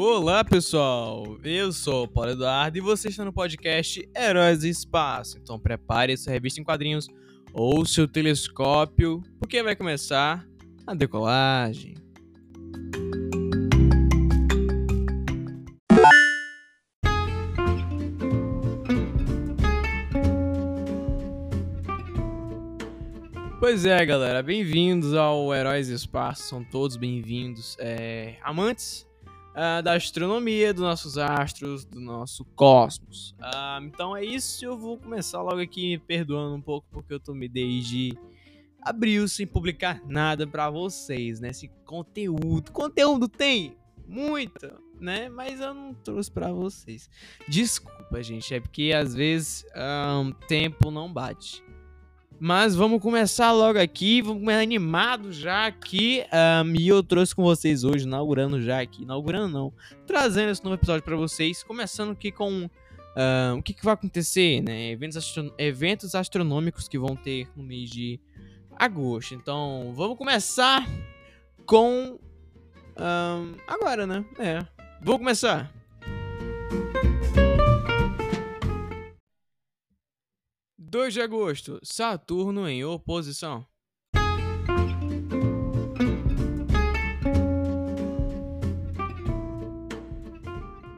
Olá pessoal, eu sou o Paulo Eduardo e você está no podcast Heróis do Espaço. Então prepare sua revista em quadrinhos ou seu telescópio, porque vai começar a decolagem. Pois é, galera, bem-vindos ao Heróis do Espaço, são todos bem-vindos. É, amantes uh, da astronomia, dos nossos astros, do nosso cosmos. Uh, então é isso, eu vou começar logo aqui me perdoando um pouco, porque eu tomei desde abril sem publicar nada para vocês, né? Esse conteúdo. Conteúdo tem muito, né? Mas eu não trouxe para vocês. Desculpa, gente, é porque às vezes um, tempo não bate. Mas vamos começar logo aqui, vamos começar animado já aqui. Um, e eu trouxe com vocês hoje, inaugurando já aqui, inaugurando não, trazendo esse novo episódio para vocês, começando aqui com um, o que, que, vai acontecer, né? Eventos, astro eventos astronômicos que vão ter no mês de agosto. Então, vamos começar com um, agora, né? É, vamos começar. 2 de agosto, Saturno em oposição.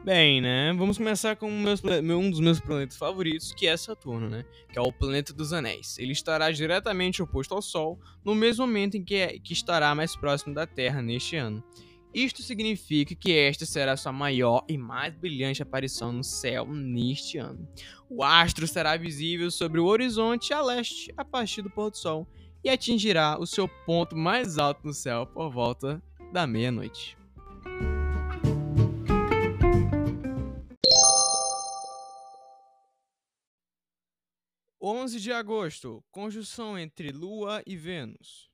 Bem, né? Vamos começar com meus, um dos meus planetas favoritos, que é Saturno, né? Que é o planeta dos anéis. Ele estará diretamente oposto ao Sol no mesmo momento em que, é, que estará mais próximo da Terra neste ano. Isto significa que esta será sua maior e mais brilhante aparição no céu neste ano. O astro será visível sobre o horizonte a leste a partir do pôr do sol e atingirá o seu ponto mais alto no céu por volta da meia-noite. Onze de agosto, conjunção entre Lua e Vênus.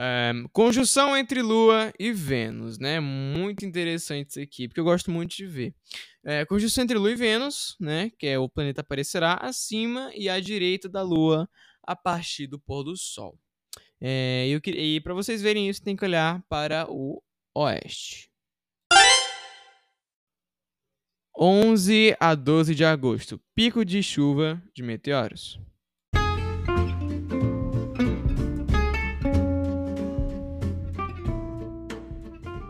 É, conjunção entre Lua e Vênus, né? Muito interessante isso aqui, porque eu gosto muito de ver. É, conjunção entre Lua e Vênus, né? Que é o planeta aparecerá acima e à direita da Lua a partir do pôr do Sol. É, eu, e para vocês verem isso, tem que olhar para o oeste. 11 a 12 de agosto, pico de chuva de meteoros.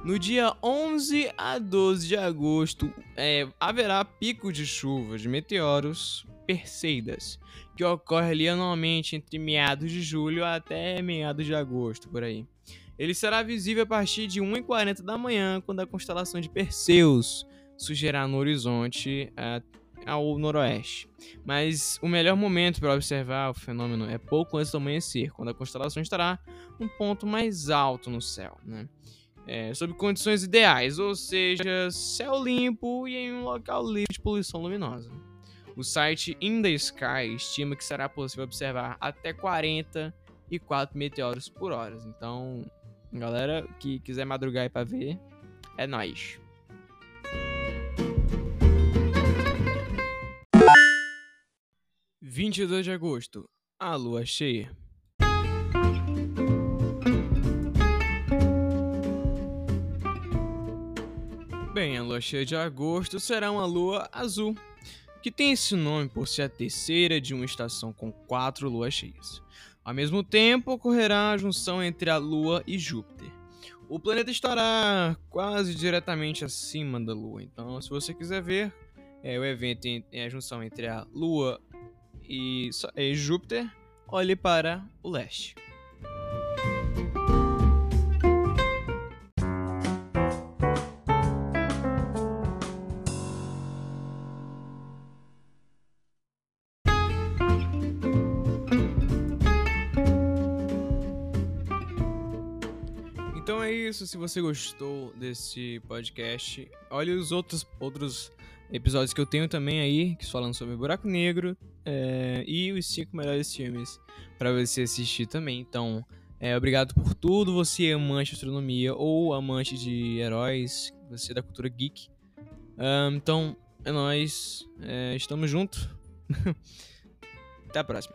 No dia 11 a 12 de agosto, é, haverá pico de chuva de meteoros Perseidas, que ocorre ali anualmente entre meados de julho até meados de agosto, por aí. Ele será visível a partir de 1h40 da manhã, quando a constelação de Perseus surgirá no horizonte é, ao noroeste. Mas o melhor momento para observar o fenômeno é pouco antes do amanhecer, quando a constelação estará um ponto mais alto no céu. Né? É, sob condições ideais, ou seja, céu limpo e em um local livre de poluição luminosa. O site In The Sky estima que será possível observar até 44 meteoros por hora. Então, galera que quiser madrugar aí pra ver, é nóis. Vinte de agosto, a lua cheia. Lua cheia de agosto será uma lua azul, que tem esse nome por ser a terceira de uma estação com quatro luas cheias. Ao mesmo tempo, ocorrerá a junção entre a Lua e Júpiter. O planeta estará quase diretamente acima da Lua, então, se você quiser ver é, o evento é a junção entre a Lua e, e Júpiter, olhe para o leste. Então é isso. Se você gostou desse podcast, olhe os outros, outros episódios que eu tenho também aí, que falam sobre Buraco Negro é, e os cinco melhores filmes para você assistir também. Então, é, obrigado por tudo. Você é amante de astronomia ou amante de heróis, você é da cultura geek. Um, então, é nóis. É, estamos juntos. Até a próxima.